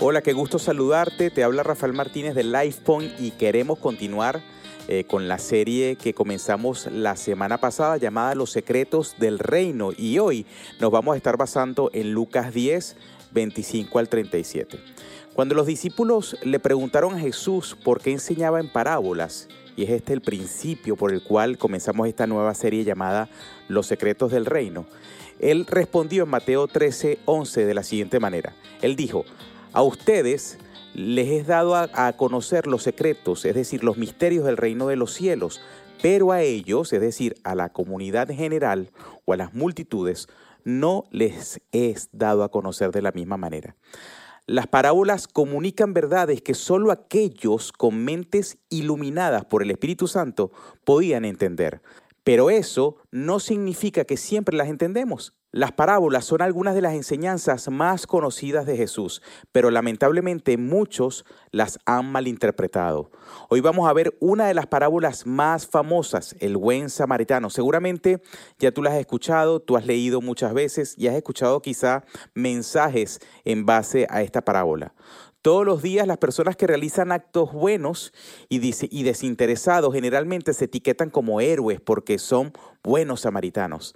Hola, qué gusto saludarte. Te habla Rafael Martínez de LifePoint y queremos continuar eh, con la serie que comenzamos la semana pasada llamada Los secretos del reino y hoy nos vamos a estar basando en Lucas 10, 25 al 37. Cuando los discípulos le preguntaron a Jesús por qué enseñaba en parábolas, y es este el principio por el cual comenzamos esta nueva serie llamada Los secretos del reino, él respondió en Mateo 13, 11 de la siguiente manera. Él dijo, a ustedes les es dado a, conocer los secretos, es decir, los misterios del reino de los cielos, pero a ellos, es decir, a la comunidad general o a las multitudes, no les es dado a conocer de la misma manera. Las parábolas comunican verdades que solo aquellos con mentes iluminadas por el Espíritu Santo podían entender. Pero eso no significa que siempre las entendemos. Las parábolas son algunas de las enseñanzas más conocidas de Jesús, pero lamentablemente muchos las han malinterpretado. Hoy vamos a ver una de las parábolas más famosas, el buen samaritano. Seguramente ya tú las has escuchado, tú has leído muchas veces y has escuchado quizá mensajes en base a esta parábola. Todos los días las personas que realizan actos buenos y, y desinteresados generalmente se etiquetan como héroes porque son buenos samaritanos.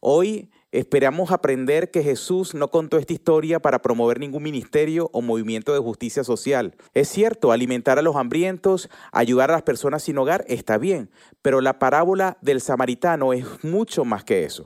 Hoy Esperamos aprender que Jesús no contó esta historia para promover ningún ministerio o movimiento de justicia social. Es cierto, alimentar a los hambrientos, ayudar a las personas sin hogar está bien, pero la parábola del samaritano es mucho más que eso.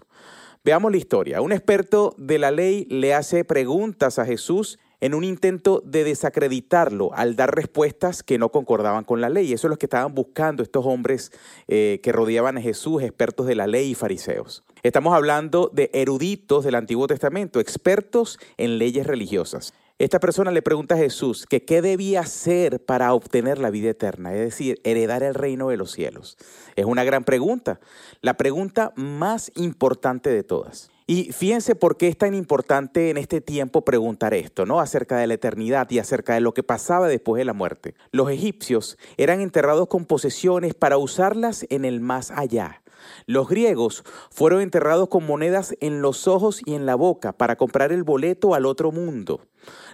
Veamos la historia. Un experto de la ley le hace preguntas a Jesús en un intento de desacreditarlo al dar respuestas que no concordaban con la ley. Eso es lo que estaban buscando estos hombres eh, que rodeaban a Jesús, expertos de la ley y fariseos. Estamos hablando de eruditos del Antiguo Testamento, expertos en leyes religiosas. Esta persona le pregunta a Jesús que qué debía hacer para obtener la vida eterna, es decir, heredar el reino de los cielos. Es una gran pregunta, la pregunta más importante de todas. Y fíjense por qué es tan importante en este tiempo preguntar esto, ¿no? Acerca de la eternidad y acerca de lo que pasaba después de la muerte. Los egipcios eran enterrados con posesiones para usarlas en el más allá. Los griegos fueron enterrados con monedas en los ojos y en la boca para comprar el boleto al otro mundo.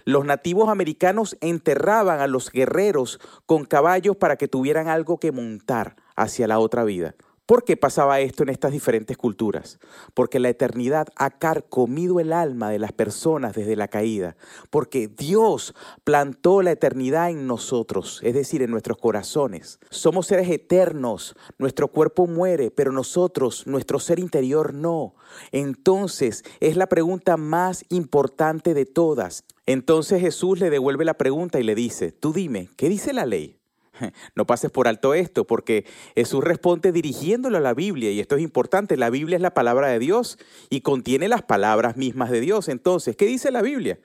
Los nativos americanos enterraban a los guerreros con caballos para que tuvieran algo que montar hacia la otra vida. ¿Por qué pasaba esto en estas diferentes culturas? Porque la eternidad ha carcomido el alma de las personas desde la caída, porque Dios plantó la eternidad en nosotros, es decir, en nuestros corazones. Somos seres eternos, nuestro cuerpo muere, pero nosotros, nuestro ser interior no. Entonces es la pregunta más importante de todas. Entonces Jesús le devuelve la pregunta y le dice, tú dime, ¿qué dice la ley? No pases por alto esto, porque Jesús responde dirigiéndolo a la Biblia, y esto es importante, la Biblia es la palabra de Dios y contiene las palabras mismas de Dios. Entonces, ¿qué dice la Biblia?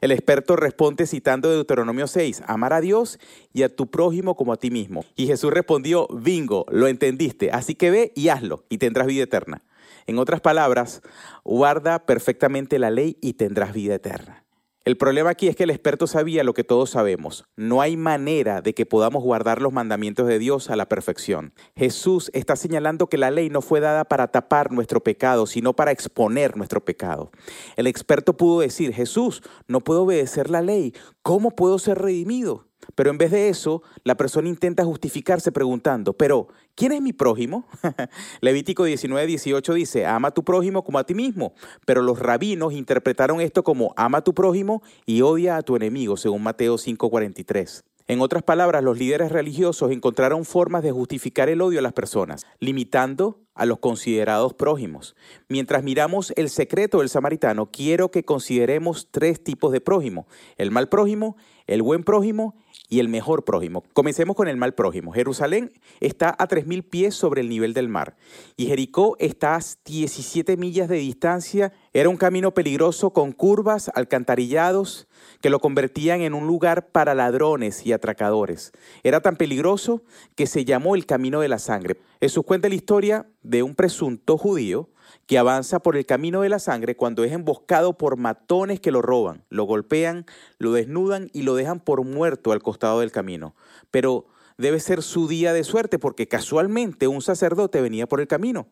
El experto responde citando Deuteronomio 6, amar a Dios y a tu prójimo como a ti mismo. Y Jesús respondió, bingo, lo entendiste, así que ve y hazlo y tendrás vida eterna. En otras palabras, guarda perfectamente la ley y tendrás vida eterna. El problema aquí es que el experto sabía lo que todos sabemos. No hay manera de que podamos guardar los mandamientos de Dios a la perfección. Jesús está señalando que la ley no fue dada para tapar nuestro pecado, sino para exponer nuestro pecado. El experto pudo decir, Jesús, no puedo obedecer la ley. ¿Cómo puedo ser redimido? Pero en vez de eso, la persona intenta justificarse preguntando, pero ¿quién es mi prójimo? Levítico 19, 18 dice, ama a tu prójimo como a ti mismo. Pero los rabinos interpretaron esto como ama a tu prójimo y odia a tu enemigo, según Mateo 5, 43. En otras palabras, los líderes religiosos encontraron formas de justificar el odio a las personas, limitando a los considerados prójimos. Mientras miramos el secreto del samaritano, quiero que consideremos tres tipos de prójimo, el mal prójimo, el buen prójimo y el mejor prójimo. Comencemos con el mal prójimo. Jerusalén está a 3.000 pies sobre el nivel del mar y Jericó está a 17 millas de distancia. Era un camino peligroso con curvas, alcantarillados, que lo convertían en un lugar para ladrones y atracadores. Era tan peligroso que se llamó el Camino de la Sangre. Jesús cuenta la historia de un presunto judío que avanza por el camino de la sangre cuando es emboscado por matones que lo roban, lo golpean, lo desnudan y lo dejan por muerto al costado del camino. Pero debe ser su día de suerte porque casualmente un sacerdote venía por el camino.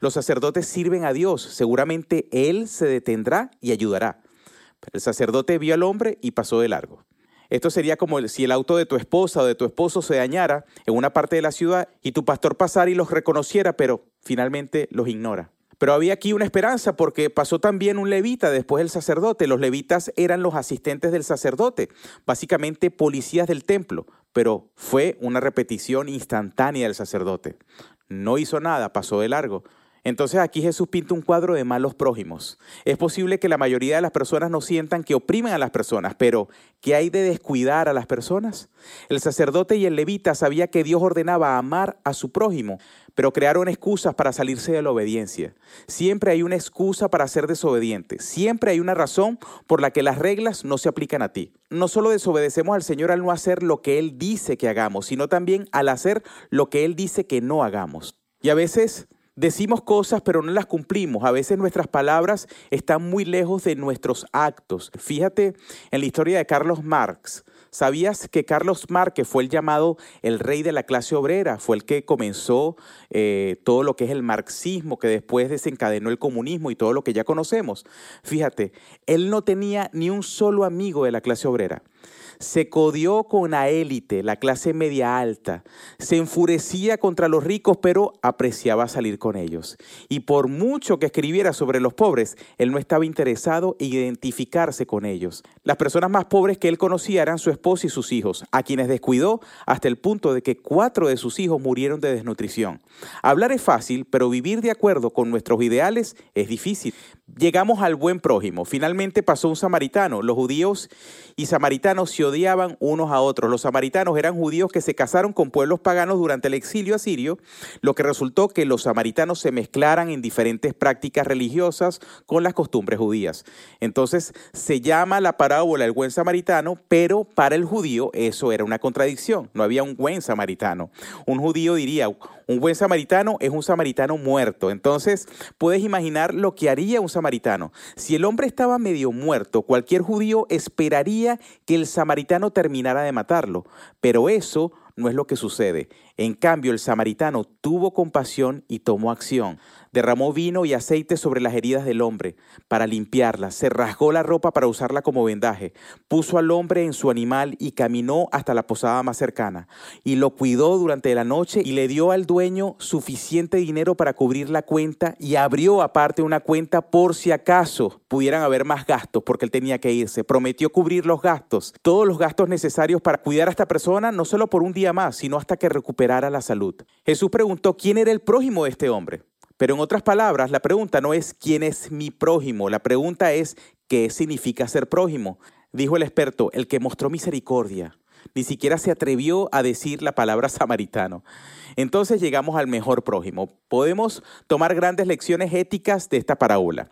Los sacerdotes sirven a Dios, seguramente Él se detendrá y ayudará. El sacerdote vio al hombre y pasó de largo. Esto sería como si el auto de tu esposa o de tu esposo se dañara en una parte de la ciudad y tu pastor pasara y los reconociera, pero finalmente los ignora. Pero había aquí una esperanza porque pasó también un levita después del sacerdote. Los levitas eran los asistentes del sacerdote, básicamente policías del templo, pero fue una repetición instantánea del sacerdote. No hizo nada, pasó de largo. Entonces aquí Jesús pinta un cuadro de malos prójimos. Es posible que la mayoría de las personas no sientan que oprimen a las personas, pero ¿qué hay de descuidar a las personas? El sacerdote y el levita sabía que Dios ordenaba amar a su prójimo, pero crearon excusas para salirse de la obediencia. Siempre hay una excusa para ser desobediente. Siempre hay una razón por la que las reglas no se aplican a ti. No solo desobedecemos al Señor al no hacer lo que Él dice que hagamos, sino también al hacer lo que Él dice que no hagamos. Y a veces Decimos cosas pero no las cumplimos. A veces nuestras palabras están muy lejos de nuestros actos. Fíjate en la historia de Carlos Marx. ¿Sabías que Carlos Marx fue el llamado el rey de la clase obrera? Fue el que comenzó eh, todo lo que es el marxismo, que después desencadenó el comunismo y todo lo que ya conocemos. Fíjate, él no tenía ni un solo amigo de la clase obrera se codió con la élite, la clase media alta, se enfurecía contra los ricos, pero apreciaba salir con ellos. Y por mucho que escribiera sobre los pobres, él no estaba interesado en identificarse con ellos. Las personas más pobres que él conocía eran su esposa y sus hijos, a quienes descuidó hasta el punto de que cuatro de sus hijos murieron de desnutrición. Hablar es fácil, pero vivir de acuerdo con nuestros ideales es difícil. Llegamos al buen prójimo. Finalmente pasó un samaritano. Los judíos y samaritanos se odiaban unos a otros. Los samaritanos eran judíos que se casaron con pueblos paganos durante el exilio asirio, lo que resultó que los samaritanos se mezclaran en diferentes prácticas religiosas con las costumbres judías. Entonces se llama la parábola el buen samaritano, pero para el judío eso era una contradicción. No había un buen samaritano. Un judío diría, un buen samaritano es un samaritano muerto. Entonces, puedes imaginar lo que haría un samaritano. Si el hombre estaba medio muerto, cualquier judío esperaría que el samaritano terminara de matarlo. Pero eso no es lo que sucede. En cambio, el samaritano tuvo compasión y tomó acción. Derramó vino y aceite sobre las heridas del hombre para limpiarlas. Se rasgó la ropa para usarla como vendaje. Puso al hombre en su animal y caminó hasta la posada más cercana. Y lo cuidó durante la noche y le dio al dueño suficiente dinero para cubrir la cuenta y abrió aparte una cuenta por si acaso pudieran haber más gastos porque él tenía que irse. Prometió cubrir los gastos, todos los gastos necesarios para cuidar a esta persona, no solo por un día más, sino hasta que recuperara la salud. Jesús preguntó quién era el prójimo de este hombre. Pero en otras palabras, la pregunta no es quién es mi prójimo, la pregunta es qué significa ser prójimo. Dijo el experto, el que mostró misericordia. Ni siquiera se atrevió a decir la palabra samaritano. Entonces llegamos al mejor prójimo. Podemos tomar grandes lecciones éticas de esta parábola.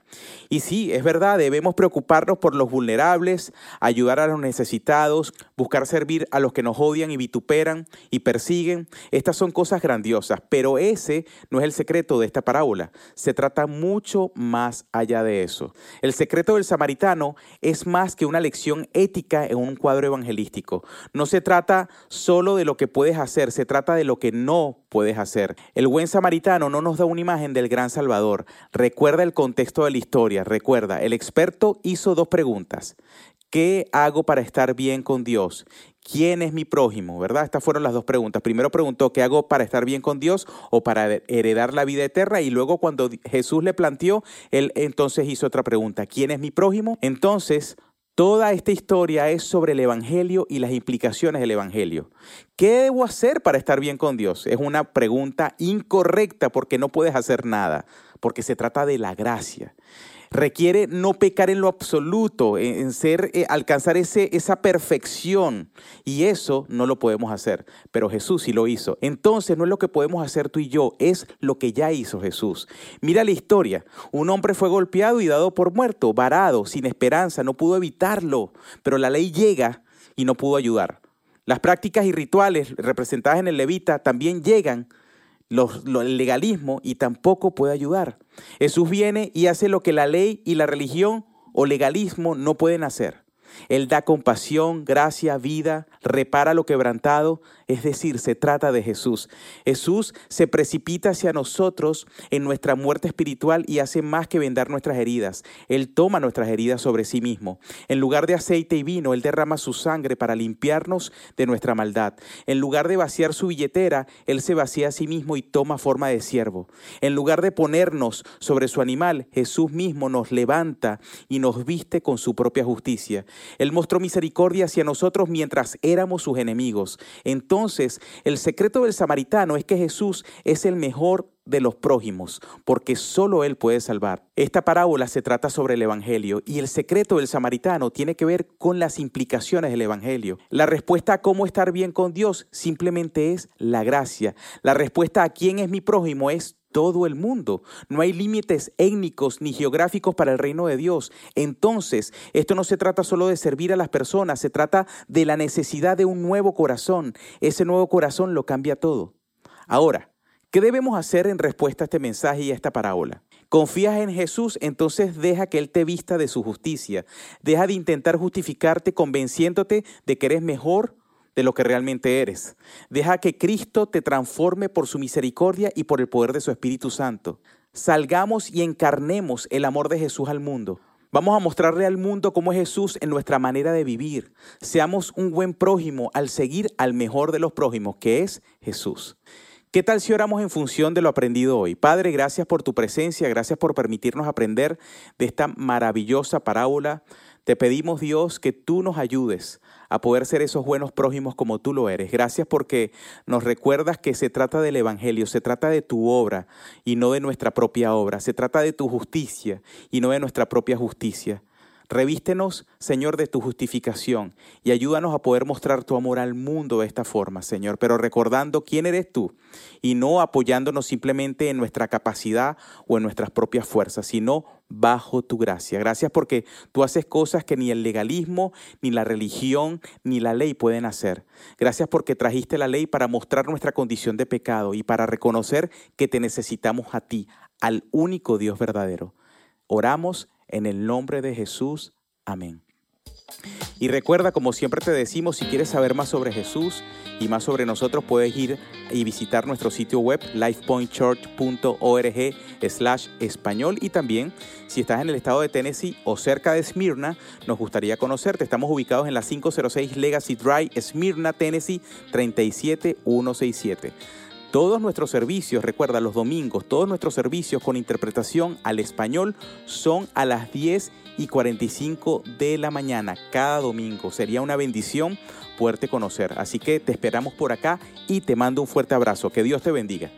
Y sí, es verdad, debemos preocuparnos por los vulnerables, ayudar a los necesitados, buscar servir a los que nos odian y vituperan y persiguen. Estas son cosas grandiosas, pero ese no es el secreto de esta parábola. Se trata mucho más allá de eso. El secreto del samaritano es más que una lección ética en un cuadro evangelístico. No se trata solo de lo que puedes hacer, se trata de lo que no puedes hacer. El buen samaritano no nos da una imagen del gran Salvador. Recuerda el contexto de la historia. Recuerda, el experto hizo dos preguntas. ¿Qué hago para estar bien con Dios? ¿Quién es mi prójimo? ¿Verdad? Estas fueron las dos preguntas. Primero preguntó, ¿qué hago para estar bien con Dios o para heredar la vida eterna? Y luego cuando Jesús le planteó, él entonces hizo otra pregunta, ¿quién es mi prójimo? Entonces Toda esta historia es sobre el Evangelio y las implicaciones del Evangelio. ¿Qué debo hacer para estar bien con Dios? Es una pregunta incorrecta porque no puedes hacer nada, porque se trata de la gracia requiere no pecar en lo absoluto, en ser, eh, alcanzar ese, esa perfección. Y eso no lo podemos hacer, pero Jesús sí lo hizo. Entonces no es lo que podemos hacer tú y yo, es lo que ya hizo Jesús. Mira la historia. Un hombre fue golpeado y dado por muerto, varado, sin esperanza, no pudo evitarlo, pero la ley llega y no pudo ayudar. Las prácticas y rituales representadas en el levita también llegan el legalismo y tampoco puede ayudar. Jesús viene y hace lo que la ley y la religión o legalismo no pueden hacer. Él da compasión, gracia, vida, repara lo quebrantado. Es decir, se trata de Jesús. Jesús se precipita hacia nosotros en nuestra muerte espiritual y hace más que vendar nuestras heridas. Él toma nuestras heridas sobre sí mismo. En lugar de aceite y vino, Él derrama su sangre para limpiarnos de nuestra maldad. En lugar de vaciar su billetera, Él se vacía a sí mismo y toma forma de siervo. En lugar de ponernos sobre su animal, Jesús mismo nos levanta y nos viste con su propia justicia. Él mostró misericordia hacia nosotros mientras éramos sus enemigos. Entonces, el secreto del samaritano es que Jesús es el mejor de los prójimos, porque solo Él puede salvar. Esta parábola se trata sobre el Evangelio y el secreto del samaritano tiene que ver con las implicaciones del Evangelio. La respuesta a cómo estar bien con Dios simplemente es la gracia. La respuesta a quién es mi prójimo es todo el mundo. No hay límites étnicos ni geográficos para el reino de Dios. Entonces, esto no se trata solo de servir a las personas, se trata de la necesidad de un nuevo corazón. Ese nuevo corazón lo cambia todo. Ahora, ¿qué debemos hacer en respuesta a este mensaje y a esta parábola? Confías en Jesús, entonces deja que Él te vista de su justicia. Deja de intentar justificarte convenciéndote de que eres mejor de lo que realmente eres. Deja que Cristo te transforme por su misericordia y por el poder de su Espíritu Santo. Salgamos y encarnemos el amor de Jesús al mundo. Vamos a mostrarle al mundo cómo es Jesús en nuestra manera de vivir. Seamos un buen prójimo al seguir al mejor de los prójimos, que es Jesús. ¿Qué tal si oramos en función de lo aprendido hoy? Padre, gracias por tu presencia, gracias por permitirnos aprender de esta maravillosa parábola. Te pedimos, Dios, que tú nos ayudes a poder ser esos buenos prójimos como tú lo eres. Gracias porque nos recuerdas que se trata del Evangelio, se trata de tu obra y no de nuestra propia obra, se trata de tu justicia y no de nuestra propia justicia. Revístenos, Señor, de tu justificación y ayúdanos a poder mostrar tu amor al mundo de esta forma, Señor, pero recordando quién eres tú y no apoyándonos simplemente en nuestra capacidad o en nuestras propias fuerzas, sino bajo tu gracia. Gracias porque tú haces cosas que ni el legalismo, ni la religión, ni la ley pueden hacer. Gracias porque trajiste la ley para mostrar nuestra condición de pecado y para reconocer que te necesitamos a ti, al único Dios verdadero. Oramos en el nombre de Jesús. Amén. Y recuerda, como siempre te decimos, si quieres saber más sobre Jesús y más sobre nosotros, puedes ir y visitar nuestro sitio web lifepointchurch.org slash español. Y también, si estás en el estado de Tennessee o cerca de Smyrna, nos gustaría conocerte. Estamos ubicados en la 506 Legacy Drive, Smyrna, Tennessee 37167. Todos nuestros servicios, recuerda, los domingos, todos nuestros servicios con interpretación al español son a las 10 y 45 de la mañana, cada domingo. Sería una bendición poderte conocer. Así que te esperamos por acá y te mando un fuerte abrazo. Que Dios te bendiga.